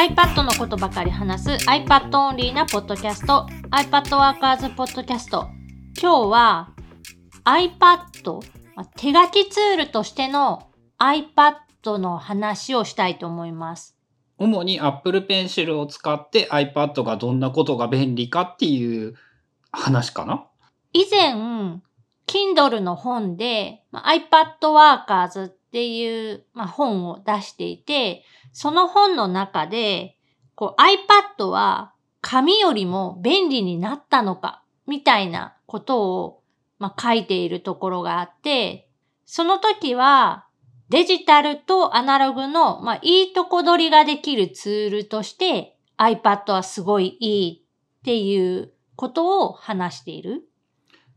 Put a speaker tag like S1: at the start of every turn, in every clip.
S1: iPad のことばかり話す iPad オンリーなポッドキャスト iPad Workers ポッドキャスト今日は iPad 手書きツールとしての iPad の話をしたいと思います。
S2: 主に Apple Pencil を使って iPad がどんなことが便利かっていう話かな
S1: 以前、Kindle の本で、まあ iPad Workers っていう、まあ、本を出していて、その本の中で、こう iPad は紙よりも便利になったのか、みたいなことを、まあ、書いているところがあって、その時はデジタルとアナログの、まあ、いいとこ取りができるツールとして iPad はすごいいいっていうことを話している。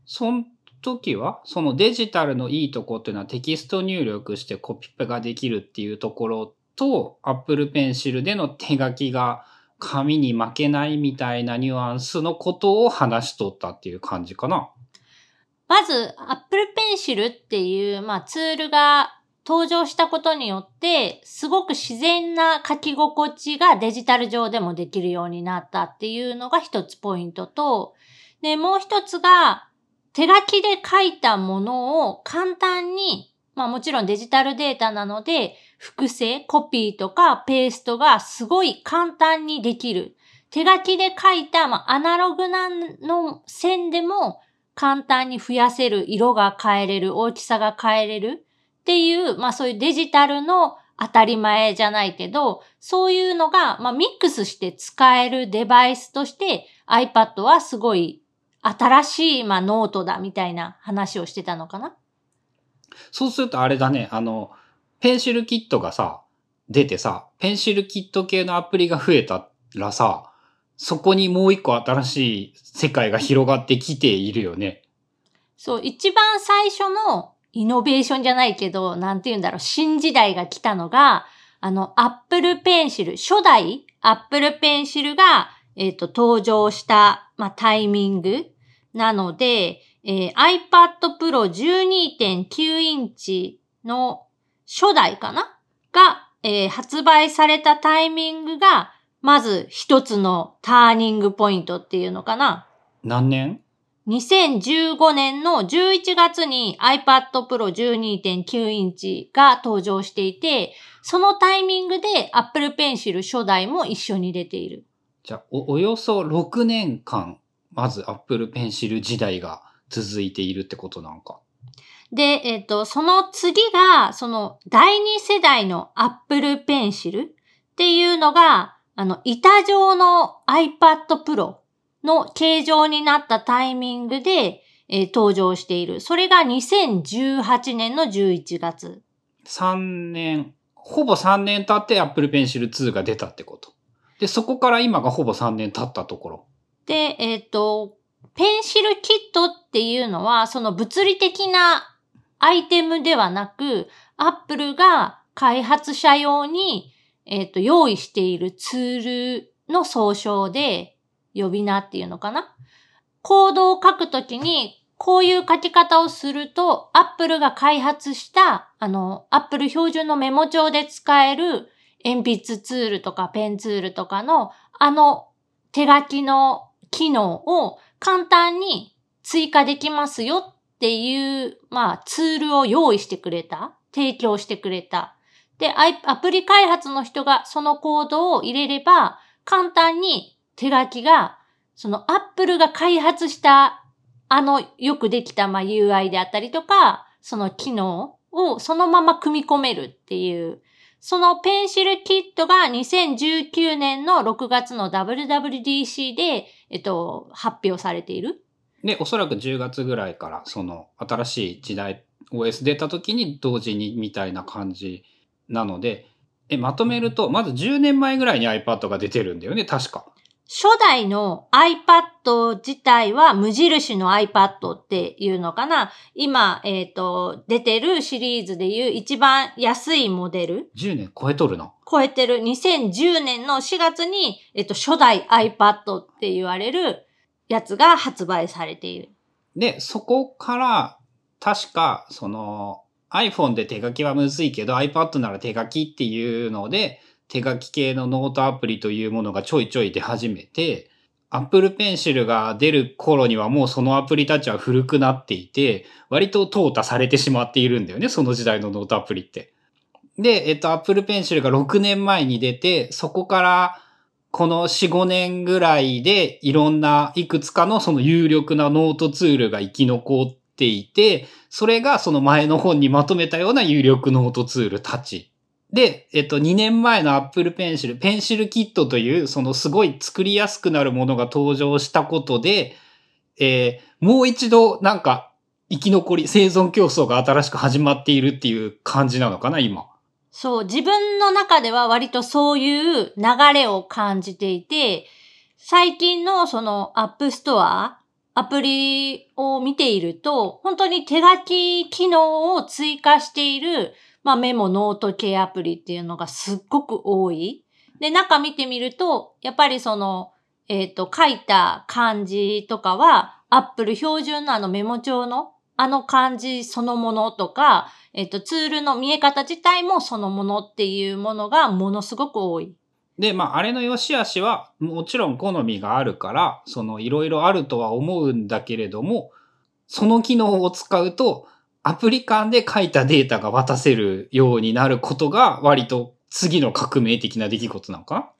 S2: その時は、そのデジタルのいいとこっていうのはテキスト入力してコピペができるっていうところと、Apple Pencil での手書きが紙に負けないみたいなニュアンスのことを話しとったっていう感じかな。
S1: まず、Apple Pencil っていう、まあ、ツールが登場したことによって、すごく自然な書き心地がデジタル上でもできるようになったっていうのが一つポイントと、で、もう一つが、手書きで書いたものを簡単に、まあもちろんデジタルデータなので、複製、コピーとかペーストがすごい簡単にできる。手書きで書いた、まあアナログなの線でも簡単に増やせる、色が変えれる、大きさが変えれるっていう、まあそういうデジタルの当たり前じゃないけど、そういうのが、まあミックスして使えるデバイスとして iPad はすごい新しい、まあ、ノートだみたいな話をしてたのかな？
S2: そうするとあれだね、あの、 PencilKit がさ、出てさ、ペンシルキット系のアプリが増えたらさ、そこにもう一個新しい世界が広がってきているよね。
S1: そう、一番最初のイノベーションじゃないけど、なんて言うんだろう、新時代が来たのが、あの、Apple Pencil、初代 Apple Pencil が、えっ、と、登場した、まあ、タイミングなので、えー iPad Pro 12.9インチの初代かな？が、えー発売されたタイミングが、まず一つのターニングポイントっていうのかな？
S2: 何年
S1: ？2015年の11月に iPad Pro 12.9インチが登場していて、そのタイミングで Apple Pencil 初代も一緒に出ている。
S2: じゃあお、およそ6年間、まず Apple Pencil 時代が続いているってことなんか。
S1: で、えっ、と、その次が、その第二世代の Apple Pencil っていうのが、あの、板状の iPad Pro の形状になったタイミングで、えー登場している。それが2018年の11月。
S2: 3年、ほぼ3年経って Apple Pencil 2が出たってこと。で、そこから今がほぼ3年経ったところ。
S1: で、えっ、と、ペンシルキットっていうのは、その物理的なアイテムではなく、アップルが開発者用に、えっ、と、用意しているツールの総称で、呼び名っていうのかな？コードを書くときに、こういう書き方をすると、アップルが開発した、あの、アップル標準のメモ帳で使える鉛筆ツールとかペンツールとかの、あの手書きの機能を簡単に追加できますよっていう、まあ、ツールを用意してくれた。提供してくれた。で、アプリ開発の人がそのコードを入れれば、簡単に手書きが、そのアップルが開発した、あのよくできた、まあ、UI であったりとか、その機能をそのまま組み込めるっていう、そのペンシルキットが2019年の6月の WWDC で、えっと、発表されている？
S2: で、おそらく10月ぐらいから、その新しい時代 OS 出た時に同時にみたいな感じなので、え、まとめると、まず10年前ぐらいに iPad が出てるんだよね、確か。
S1: 初代の iPad 自体は無印の iPad っていうのかな今、えっ、と、出てるシリーズでいう一番安いモデル
S2: 10年超えとるな。
S1: 超えてる2010年の4月に、えっと、初代 iPad って言われるやつが発売されている。
S2: で、そこから、確か、その、iPhone で手書きはむずいけど iPad なら手書きっていうので、手書き系のノートアプリというものがちょいちょい出始めて、Apple Pencil が出る頃にはもうそのアプリたちは古くなっていて、割と淘汰されてしまっているんだよね、その時代のノートアプリって。で、えっと、Apple Pencil が6年前に出て、そこからこの4、5年ぐらいでいろんないくつかのその有力なノートツールが生き残っていて、それがその前の本にまとめたような有力ノートツールたち。で、えっと、2年前の Apple Pencil、 PencilKit という、そのすごい作りやすくなるものが登場したことで、えー、もう一度なんか生き残り、生存競争が新しく始まっているっていう感じなのかな、今。
S1: そう、自分の中では割とそういう流れを感じていて、最近のその App Store、アプリを見ていると、本当に手書き機能を追加しているまあメモ、ノート系アプリっていうのがすっごく多い。で、中見てみると、やっぱりその、えっ、ー、と、書いた漢字とかは、アップル標準のあのメモ帳のあの漢字そのものとか、えっ、ー、と、ツールの見え方自体もそのものっていうものがものすごく多い。
S2: で、まあ、あれの良し悪しは、もちろん好みがあるから、その、いろいろあるとは思うんだけれども、その機能を使うと、アプリ間で書いたデータが渡せるようになることが割と次の革命的な出来事なのか？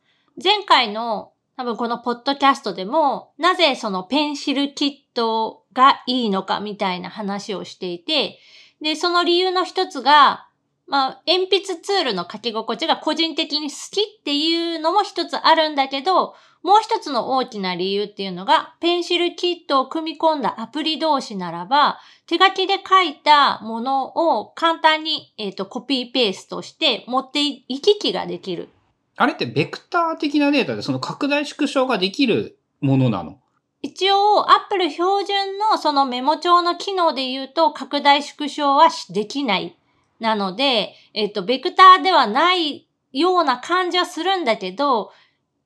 S1: 前回の多分このポッドキャストでもなぜそのペンシルキットがいいのかみたいな話をしていて、で、その理由の一つが、まあ、鉛筆ツールの書き心地が個人的に好きっていうのも一つあるんだけど、もう一つの大きな理由っていうのが、ペンシルキットを組み込んだアプリ同士ならば、手書きで書いたものを簡単に、えーと、コピーペーストして持って行き来ができる。
S2: あれってベクター的なデータでその拡大縮小ができるものなの？
S1: 一応、Apple 標準のそのメモ帳の機能で言うと、拡大縮小はできない。なので、えっ、ー、と、ベクターではないような感じはするんだけど、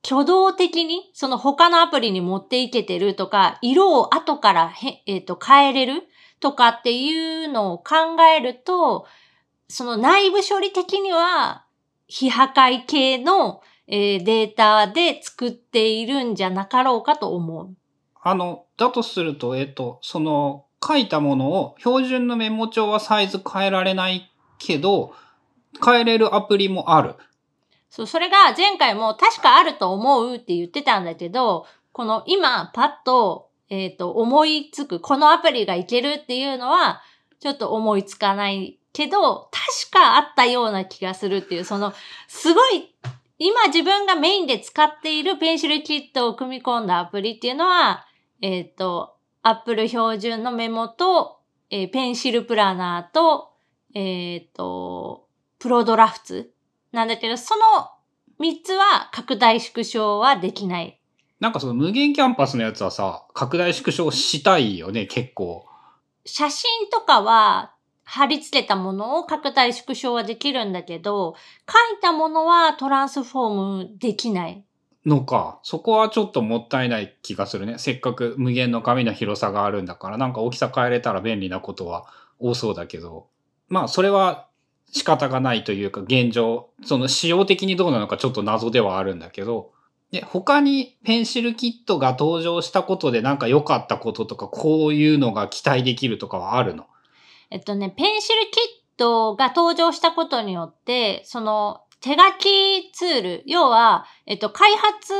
S1: 挙動的に、その他のアプリに持っていけてるとか、色を後からへ、えっ、ー、と変えれるとかっていうのを考えると、その内部処理的には、非破壊系の、えー、データで作っているんじゃなかろうかと思う。
S2: あの、だとすると、えっ、ー、と、その、書いたものを、標準のメモ帳はサイズ変えられないけど、変えれるアプリもある。
S1: そう、それが前回も確かあると思うって言ってたんだけど、この今パッと、えっ、ー、と、思いつく、このアプリがいけるっていうのは、ちょっと思いつかないけど、確かあったような気がするっていう、その、すごい、今自分がメインで使っているペンシルキットを組み込んだアプリっていうのは、えっ、ー、と、Apple 標準のメモと、えー、ペンシルプラナーと、えっ、ー、と、プロドラフツなんだけど、その3つは拡大縮小はできない。
S2: なんかその無限キャンパスのやつはさ、拡大縮小したいよね、結構。
S1: 写真とかは貼り付けたものを拡大縮小はできるんだけど、書いたものはトランスフォームできない。
S2: のか。そこはちょっともったいない気がするね。せっかく無限の紙の広さがあるんだから、なんか大きさ変えれたら便利なことは多そうだけど。まあ、それは仕方がないというか現状、その仕様的にどうなのかちょっと謎ではあるんだけど、で、他にペンシルキットが登場したことでなんか良かったこととか、こういうのが期待できるとかはあるの？
S1: えっとね、ペンシルキットが登場したことによって、その手書きツール、要は、えっと、開発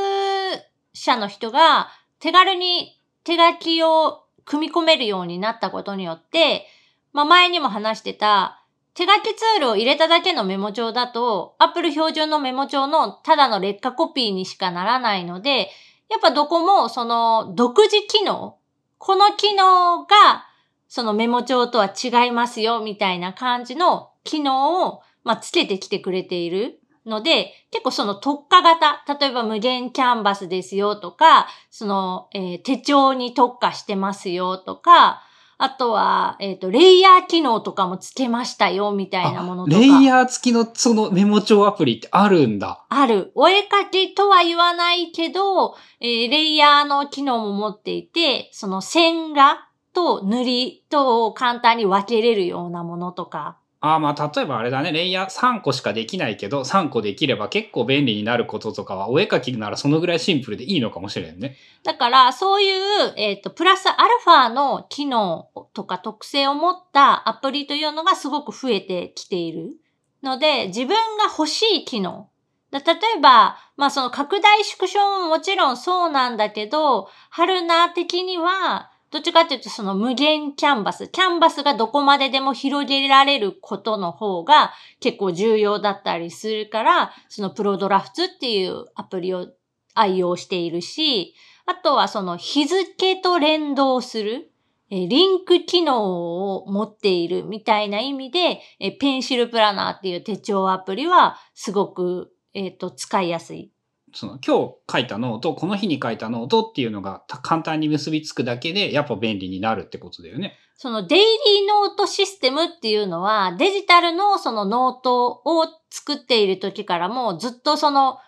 S1: 者の人が手軽に手書きを組み込めるようになったことによって、まあ前にも話してた、手書きツールを入れただけのメモ帳だと、Apple 標準のメモ帳のただの劣化コピーにしかならないので、やっぱどこもその独自機能、この機能がそのメモ帳とは違いますよみたいな感じの機能を、まあ、つけてきてくれているので、結構その特化型、例えば無限キャンバスですよとか、その、えー、手帳に特化してますよとか、あとは、えっ、ー、と、レイヤー機能とかもつけましたよ、みたいなものとか。
S2: レイヤー付きのそのメモ帳アプリってあるんだ。
S1: ある。お絵かきとは言わないけど、えー、レイヤーの機能も持っていて、その線画と塗りとを簡単に分けれるようなものとか。
S2: ああまあ例えばあれだね、レイヤー3個しかできないけど、3個できれば結構便利になることとかは、お絵描きならそのぐらいシンプルでいいのかもしれんね。
S1: だから、そういう、えっ、と、プラスアルファの機能とか特性を持ったアプリというのがすごく増えてきているので、自分が欲しい機能。例えば、まあその拡大縮小ももちろんそうなんだけど、春菜的には、どっちかっていうとその無限キャンバス。キャンバスがどこまででも広げられることの方が結構重要だったりするから、そのプロ Drafts っていうアプリを愛用しているし、あとはその日付と連動する、えリンク機能を持っているみたいな意味で、え Pencil Planner っていう手帳アプリはすごく、えっ、と、使いやすい。
S2: その今日書いたノート、この日に書いたノートっていうのが簡単に結びつくだけで、やっぱ便利になるってことだよね。
S1: そのデイリーノートシステムっていうのは、デジタルのそのノートを作っている時からもずっとその好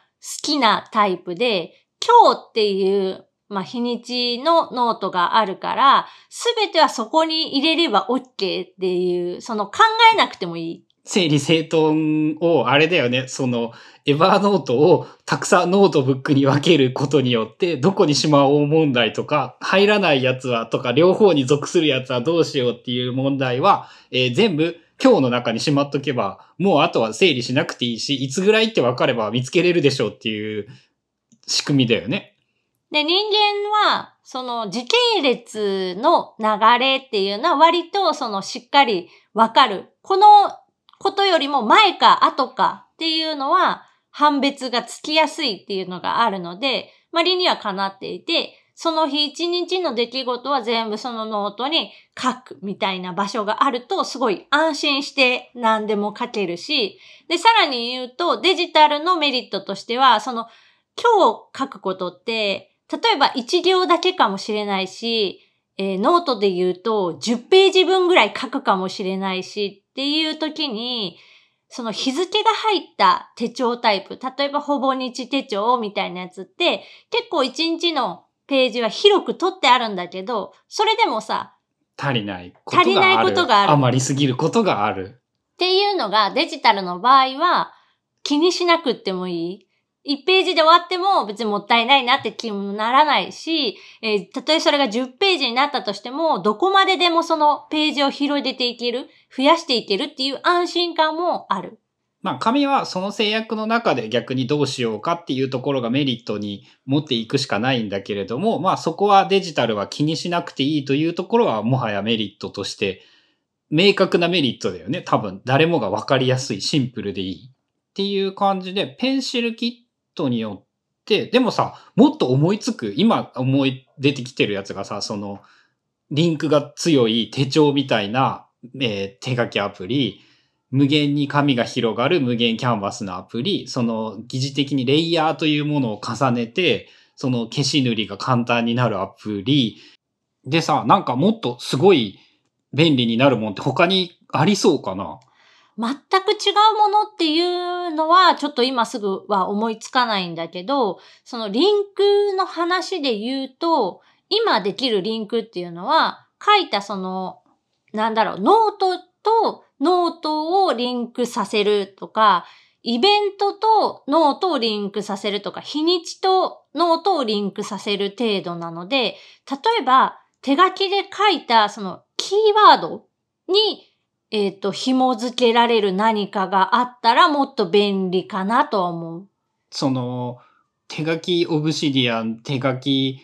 S1: きなタイプで、今日っていう、まあ、日にちのノートがあるから、すべてはそこに入れれば OK っていう、その考えなくてもいい。
S2: 整理整頓を、あれだよね、その、エバーノートをたくさんノートブックに分けることによって、どこにしまおう問題とか、入らないやつはとか、両方に属するやつはどうしようっていう問題は、えー全部今日の中にしまっとけば、もうあとは整理しなくていいし、いつぐらいって分かれば見つけれるでしょうっていう仕組みだよね。
S1: で、人間は、その時系列の流れっていうのは割とそのしっかりわかる。このことよりも前か後かっていうのは判別がつきやすいっていうのがあるので、まあ理にはかなっていて、その日一日の出来事は全部そのノートに書くみたいな場所があるとすごい安心して何でも書けるし、で、さらに言うとデジタルのメリットとしては、その今日書くことって、例えば1行だけかもしれないし、えーノートで言うと10ページ分ぐらい書くかもしれないしっていう時に、その日付が入った手帳タイプ、例えばほぼ日手帳みたいなやつって結構1日のページは広く取ってあるんだけど、それでもさ、
S2: 足りないことがある。
S1: 足りないことがある
S2: 余りすぎることがある。
S1: っていうのがデジタルの場合は気にしなくってもいい。1ページで終わっても別にもったいないなって気にもならないし、えーたとえそれが10ページになったとしても、どこまででもそのページを広げていける、増やしていけるっていう安心感もある。
S2: まあ、紙はその制約の中で逆にどうしようかっていうところがメリットに持っていくしかないんだけれども、まあそこはデジタルは気にしなくていいというところはもはやメリットとして明確なメリットだよね。多分誰もがわかりやすい、シンプルでいい。っていう感じで、ペンシルキットによって、でもさ、もっと思いつく、今思い出てきてるやつがさ、その、リンクが強い手帳みたいな、えー手書きアプリ、無限に紙が広がる無限キャンバスのアプリ、その疑似的にレイヤーというものを重ねて、その消し塗りが簡単になるアプリ。でさ、なんかもっとすごい便利になるもんって他にありそうかな？
S1: 全く違うものっていうのはちょっと今すぐは思いつかないんだけど、そのリンクの話で言うと、今できるリンクっていうのは、書いたその、なんだろう、ノートとノートをリンクさせるとか、イベントとノートをリンクさせるとか、日にちとノートをリンクさせる程度なので、例えば手書きで書いたそのキーワードにえっ、と、紐付けられる何かがあったらもっと便利かなとは思う。
S2: その、手書きオブシディアン、手書き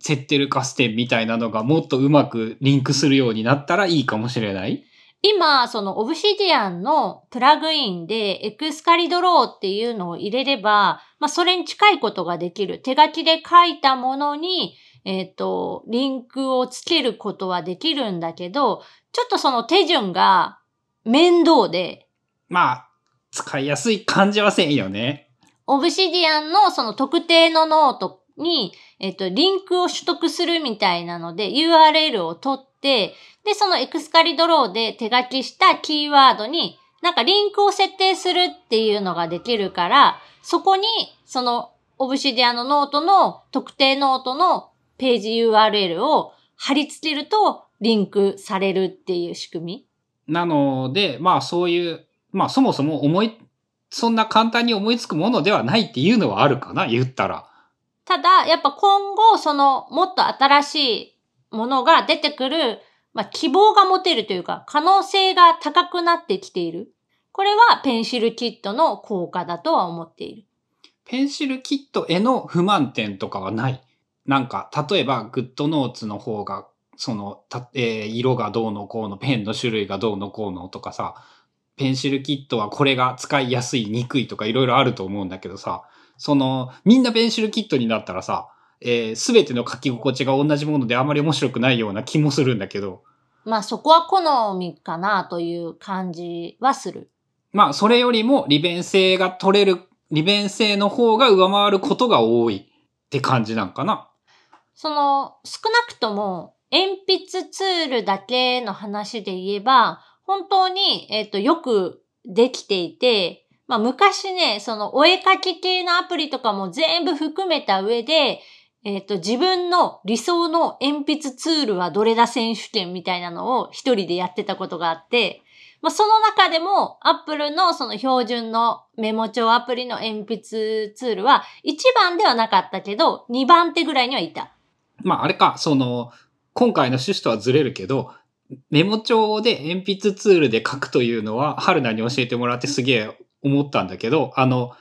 S2: セッテルカステンみたいなのがもっとうまくリンクするようになったらいいかもしれない？
S1: 今、そのオブシディアンのプラグインでエクスカリドローっていうのを入れれば、まあそれに近いことができる。手書きで書いたものに、えっ、と、リンクをつけることはできるんだけど、ちょっとその手順が面倒で、
S2: まあ、使いやすい感じはせんよね。
S1: オブシディアンのその特定のノートに、えっと、リンクを取得するみたいなので URL を取って、で、その Excalidraw で手書きしたキーワードに、なんかリンクを設定するっていうのができるから、そこに、その、オブシディアンのノートの特定ノートのページ URL を貼り付けるとリンクされるっていう仕組み？
S2: なので、まあそういう、まあそもそも思い、そんな簡単に思いつくものではないっていうのはあるかな、言ったら。
S1: ただ、やっぱ今後、その、もっと新しいものが出てくる、まあ、希望が持てるというか、可能性が高くなってきている。これはペンシルキットの効果だとは思っている。
S2: ペンシルキットへの不満点とかはない。なんか、例えば、グッドノーツの方が、その、たえー色がどうのこうの、ペンの種類がどうのこうのとかさ、ペンシルキットはこれが使いやすい、にくいとかいろいろあると思うんだけどさ、その、みんなペンシルキットになったらさ、えすべての書き心地が同じものであまり面白くないような気もするんだけど、
S1: まあそこは好みかなという感じはする。
S2: まあ、それよりも利便性が取れる、利便性の方が上回ることが多いって感じなんかな。
S1: その、少なくとも、鉛筆ツールだけの話で言えば、本当に、えっ、と、よくできていて、まあ、昔ね、その、お絵かき系のアプリとかも全部含めた上で、えっ、と、自分の理想の鉛筆ツールはどれだ選手権みたいなのを一人でやってたことがあって、まあ、その中でも、アップルのその標準のメモ帳アプリの鉛筆ツールは、1番ではなかったけど、2番手ぐらいにはいた。
S2: まあ、あれか、その、今回の趣旨とはずれるけど、メモ帳で鉛筆ツールで書くというのは、春菜に教えてもらってすげえ思ったんだけど、あの、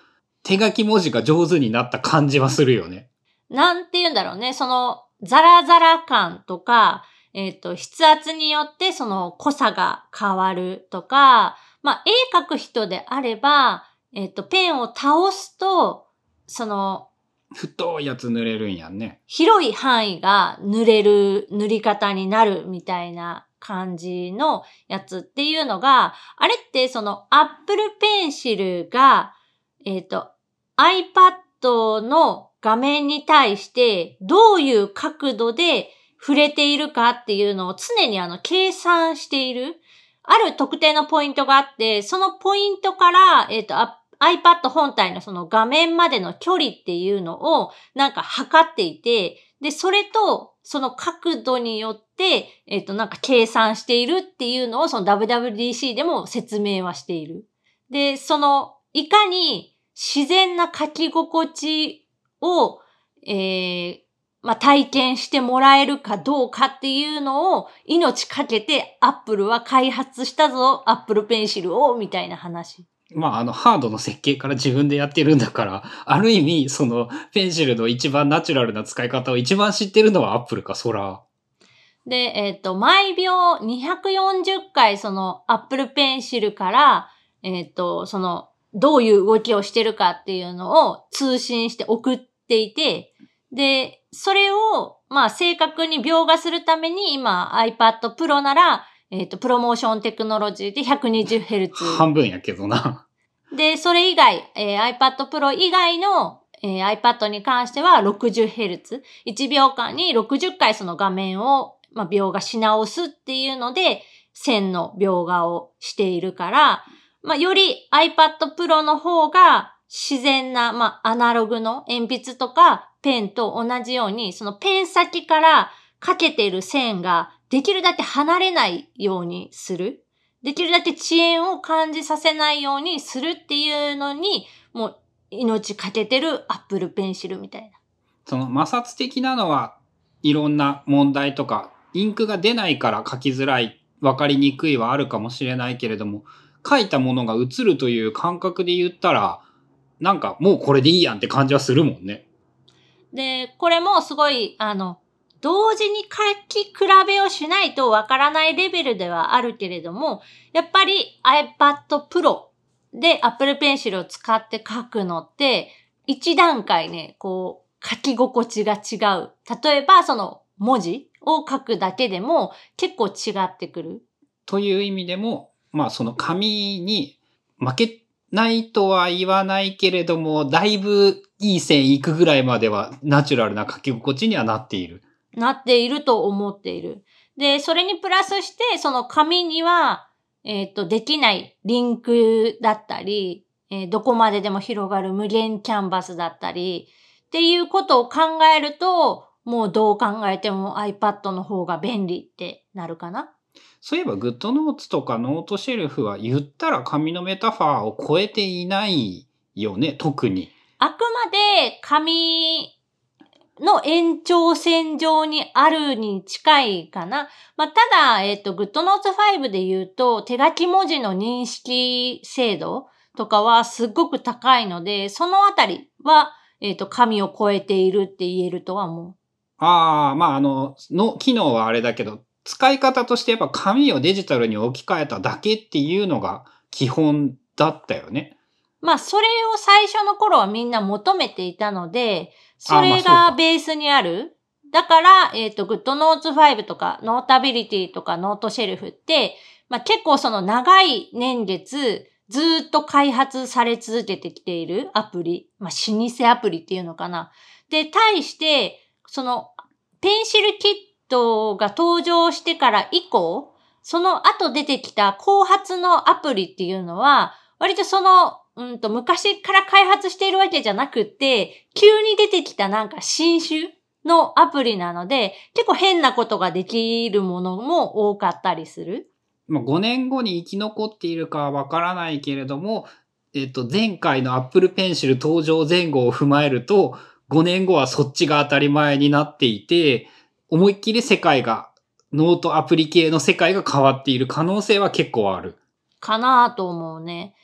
S2: 手書き文字が上手になった感じはするよね。
S1: なんて言うんだろうね。その、ザラザラ感とか、えっ、と、筆圧によってその濃さが変わるとか、まあ、絵描く人であれば、えっ、と、ペンを倒すと、その、
S2: 太いやつ塗れるんやんね。
S1: 広い範囲が塗れる塗り方になるみたいな感じのやつっていうのが、あれってその Apple Pencil が、えっ、と、iPad の画面に対してどういう角度で触れているかっていうのを常にあの計算している。ある特定のポイントがあって、そのポイントから、えっ、と、iPad 本体のその画面までの距離っていうのをなんか測っていて、で、それとその角度によって、えっ、と、なんか計算しているっていうのをその WWDC でも説明はしている。で、その、いかに自然な書き心地を、えーまあ、体験してもらえるかどうかっていうのを命かけてアップルは開発したぞ、アップルペンシルを、みたいな話。
S2: まあ、あの、ハードの設計から自分でやってるんだから、ある意味、その、ペンシルの一番ナチュラルな使い方を一番知ってるのはアップルか、そら。
S1: で、えっ、と、毎秒240回そのアップルペンシルから、えっ、と、その、どういう動きをしてるかっていうのを通信して送っていて、で、それを、まあ、正確に描画するために、今 iPad Pro なら、えっ、と、プロモーションテクノロジーで 120Hz。
S2: 半分やけどな。
S1: で、それ以外、えー iPad Pro 以外の、えー iPad に関しては 60Hz。1秒間に60回その画面を、まあ、描画し直すっていうので、線の描画をしているから、まあ、より iPad Pro の方が自然な、まあ、アナログの鉛筆とかペンと同じように、そのペン先からかけてる線ができるだけ離れないようにする。できるだけ遅延を感じさせないようにするっていうのに、もう命かけてる Apple Pencil みたいな。
S2: その摩擦的なのはいろんな問題とか、インクが出ないから書きづらい、わかりにくいはあるかもしれないけれども、書いたものが映るという感覚で言ったら、なんかもうこれでいいやんって感じはするもんね。
S1: で、これもすごい、あの、同時に書き比べをしないとわからないレベルではあるけれども、やっぱり iPad Pro で Apple Pencil を使って書くのって、一段階ね、こう、書き心地が違う。例えば、その文字を書くだけでも結構違ってくる。
S2: という意味でも、まあその紙に負けないとは言わないけれども、だいぶいい線いくぐらいまではナチュラルな書き心地にはなっている。
S1: なっていると思っている。で、それにプラスして、その紙には、えっ、と、できないリンクだったり、えーどこまででも広がる無限キャンバスだったり、っていうことを考えると、もうどう考えても iPad の方が便利ってなるかな。
S2: そういえば、グッドノーツとかノートシェルフは言ったら紙のメタファーを超えていないよね、特に。
S1: あくまで紙の延長線上にあるに近いかな。まあ、ただ、えっ、と、グッドノーツ5で言うと、手書き文字の認識精度とかはすっごく高いので、そのあたりは、えっ、と、紙を超えているって言えるとは思う。
S2: ああ、まあ、あの、の、機能はあれだけど、使い方としてやっぱ紙をデジタルに置き換えただけっていうのが基本だったよね。
S1: まあ、それを最初の頃はみんな求めていたので、それがベースにある。だから、えっ、と、グッドノーツ5とか、ノータビリティとか、ノートシェルフって、まあ結構その長い年月、ずーっと開発され続けてきているアプリ。まあ、老舗アプリっていうのかな。で、対して、その、ペンシルキットが登場してから以降、その後出てきた後発のアプリっていうのは、割とその、うんと、昔から開発しているわけじゃなくって、急に出てきたなんか新種のアプリなので、結構変なことができるものも多かったりする。
S2: まあ、5年後に生き残っているかはわからないけれども、えっと、前回の Apple Pencil 登場前後を踏まえると、5年後はそっちが当たり前になっていて、思いっきり世界が、ノートアプリ系の世界が変わっている可能性は結構ある。
S1: かなと思うね。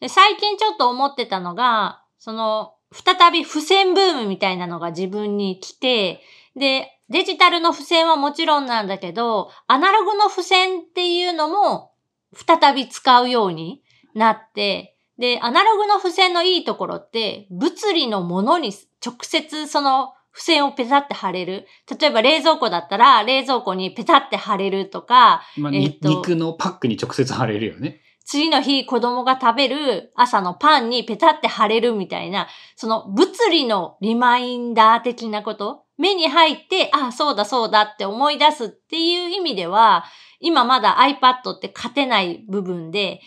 S1: で最近ちょっと思ってたのが、その、再び付箋ブームみたいなのが自分に来て、で、デジタルの付箋はもちろんなんだけど、アナログの付箋っていうのも再び使うようになって、で、アナログの付箋のいいところって、物理のものに直接その付箋をペタって貼れる。例えば冷蔵庫だったら、冷蔵庫にペタって貼れるとか、
S2: まあ、に
S1: えっと
S2: 肉のパックに直接貼れるよね。
S1: 次の日子供が食べる朝のパンにペタって貼れるみたいな、その物理のリマインダー的なこと、目に入って、あ、そうだそうだって思い出すっていう意味では、今まだ iPad って勝てない部分で、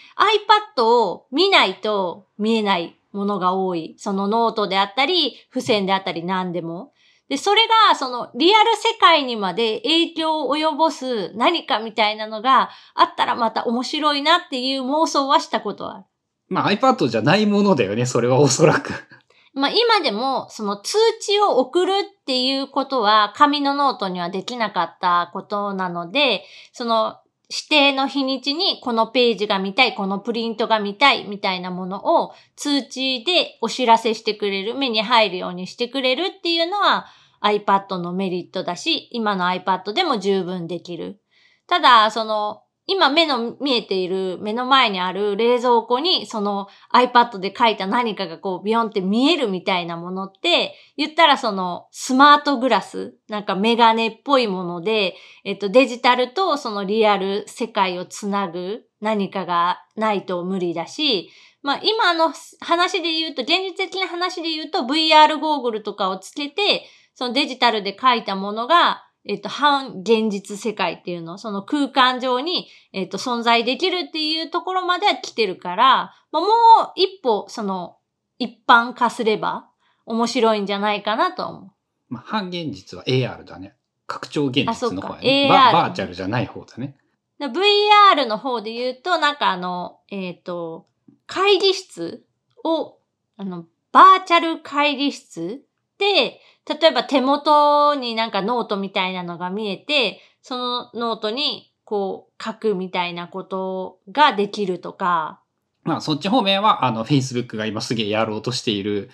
S1: iPad を見ないと見えないものが多い。そのノートであったり、付箋であったり何でも。で、それが、その、リアル世界にまで影響を及ぼす何かみたいなのがあったらまた面白いなっていう妄想はしたことはある。
S2: まあ iPad じゃないものだよね、それはおそらく。
S1: まあ今でも、その通知を送るっていうことは紙のノートにはできなかったことなので、その指定の日にちにこのページが見たい、このプリントが見たいみたいなものを通知でお知らせしてくれる、目に入るようにしてくれるっていうのは iPad のメリットだし、今の iPad でも十分できる。ただ、その、今目の見えている目の前にある冷蔵庫にその iPad で書いた何かがこうビヨンって見えるみたいなものって言ったらそのスマートグラスなんかメガネっぽいものでえっとデジタルとそのリアル世界をつなぐ何かがないと無理だしまあ今の話で言うと現実的な話で言うと VR ゴーグルとかをつけてそのデジタルで書いたものがえっと、反現実世界っていうの、その空間上に、えっと、存在できるっていうところまでは来てるから、まあ、もう一歩、その、一般化すれば面白いんじゃないかなと思う。
S2: まあ、半現実は AR だね。拡張現実の方やね。バ、バーチャルじゃない方だね。
S1: で VR の方で言うと、なんかあの、えっ、と、会議室を、あの、バーチャル会議室で、例えば手元になんかノートみたいなのが見えて、そのノートにこう書くみたいなことができるとか、
S2: まあそっち方面はあの Facebook が今すげえやろうとしている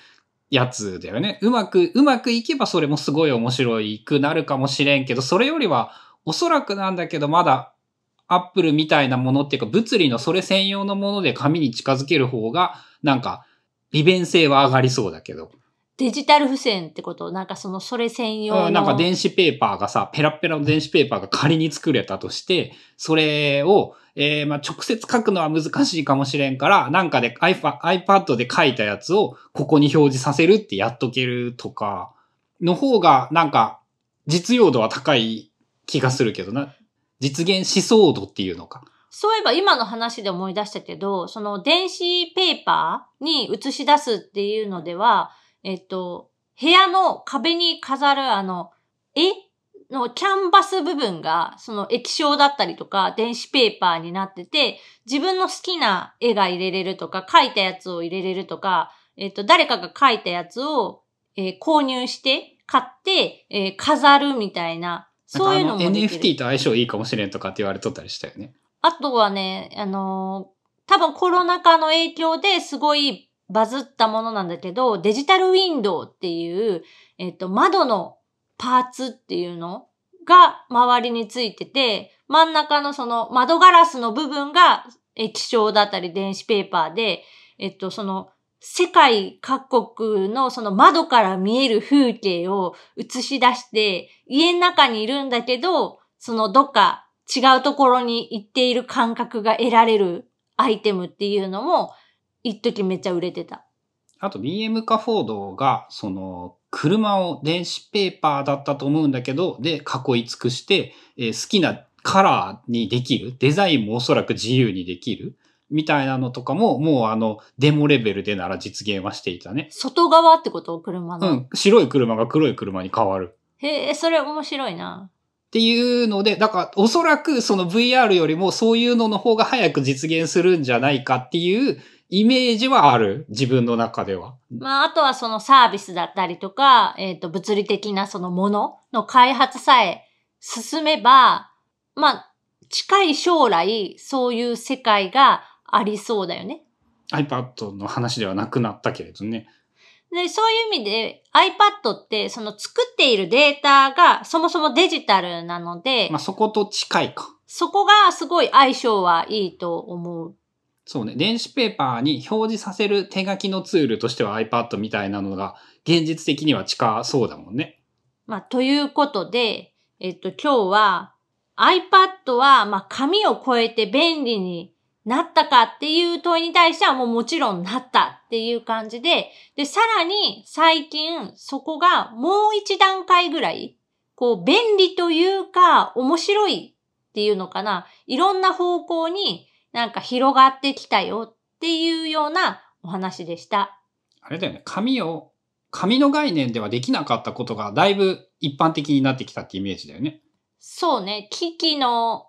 S2: やつだよね。うまく、うまくいけばそれもすごい面白いくなるかもしれんけど、それよりはおそらくなんだけどまだ Apple みたいなものっていうか物理のそれ専用のもので紙に近づける方がなんか利便性は上がりそうだけど。
S1: デジタル付箋ってこと？なんかそのそれ専用の。
S2: うんなんか電子ペーパーがさ、ペラッペラの電子ペーパーが仮に作れたとして、それを、えーまあ直接書くのは難しいかもしれんから、なんかで iPad iPad で書いたやつをここに表示させるってやっとけるとか、の方がなんか実用度は高い気がするけどな。実現しそう度っていうのか。
S1: そういえば今の話で思い出したけど、その電子ペーパーに映し出すっていうのでは、えっと、部屋の壁に飾るあの、絵のキャンバス部分が、その液晶だったりとか、電子ペーパーになってて、自分の好きな絵が入れれるとか、描いたやつを入れれるとか、えっ、と、誰かが描いたやつを、えー購入して、買って、えー飾るみたいな、そういうのも。
S2: NFT と相性いいかもしれんとかって言われとったりしたよね。
S1: あとはね、あのー多分コロナ禍の影響ですごいバズったものなんだけど、デジタルウィンドウっていう、えっ、と、窓のパーツっていうのが周りについてて、真ん中のその窓ガラスの部分が液晶だったり電子ペーパーで、えっと、その世界各国のその窓から見える風景を映し出して、家の中にいるんだけど、そのどっか違うところに行っている感覚が得られるアイテムっていうのも、一時めっちゃ売れてた。
S2: あと BM かフォードが、その、車を電子ペーパーだったと思うんだけど、で、囲い尽くして、えー好きなカラーにできる。デザインもおそらく自由にできる。みたいなのとかも、もうあの、デモレベルでなら実現はしていたね。
S1: 外側ってこと？車の。
S2: うん。白い車が黒い車に変わる。
S1: へえ、それ面白いな。
S2: っていうので、だからおそらくその VR よりもそういうのの方が早く実現するんじゃないかっていうイメージはある？自分の中では。
S1: まあ、あとはそのサービスだったりとか、えっ、と、物理的なそのものの開発さえ進めば、まあ、近い将来、そういう世界がありそうだよね。
S2: iPad の話ではなくなったけれどね。
S1: で、そういう意味で iPad ってその作っているデータがそもそもデジタルなので、
S2: まあそこと近いか。
S1: そこがすごい相性はいいと思う。
S2: そうね。電子ペーパーに表示させる手書きのツールとしては iPad みたいなのが現実的には近そうだもんね。
S1: まあ、ということで、えっと、今日は iPad は、まあ、紙を超えて便利になったかっていう問いに対してはもうもちろんなったっていう感じで、で、さらに最近そこがもう一段階ぐらい、こう、便利というか面白いっていうのかな、いろんな方向になんか広がってきたよっていうようなお話でした。
S2: あれだよね。紙を、紙の概念ではできなかったことがだいぶ一般的になってきたってイメージだよね。
S1: そうね、機器の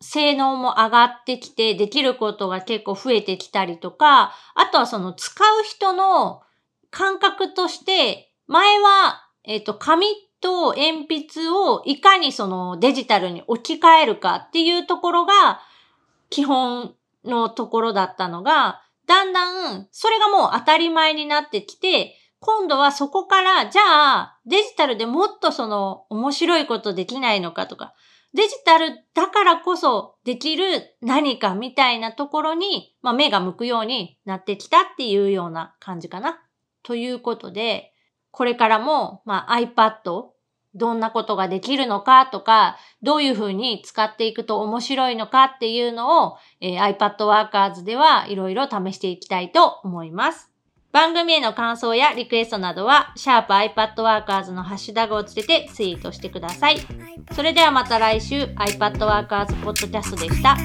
S1: 性能も上がってきて、できることが結構増えてきたりとか、あとはその使う人の感覚として、前は、えっ、と、紙と鉛筆をいかにそのデジタルに置き換えるかっていうところが基本のところだったのが、だんだんそれがもう当たり前になってきて、今度はそこから、じゃあ、デジタルでもっとその面白いことできないのかとか、デジタルだからこそできる何かみたいなところに、まあ、目が向くようになってきたっていうような感じかな。ということで、これからも、まあ、iPad、どんなことができるのかとか、どういうふうに使っていくと面白いのかっていうのを、えー iPad Workers ではいろいろ試していきたいと思います。番組への感想やリクエストなどは、シャープ i p a d w o r k e r s のハッシュタグをつけてツイートしてください。それではまた来週 iPad Workers ポッドキャストでした。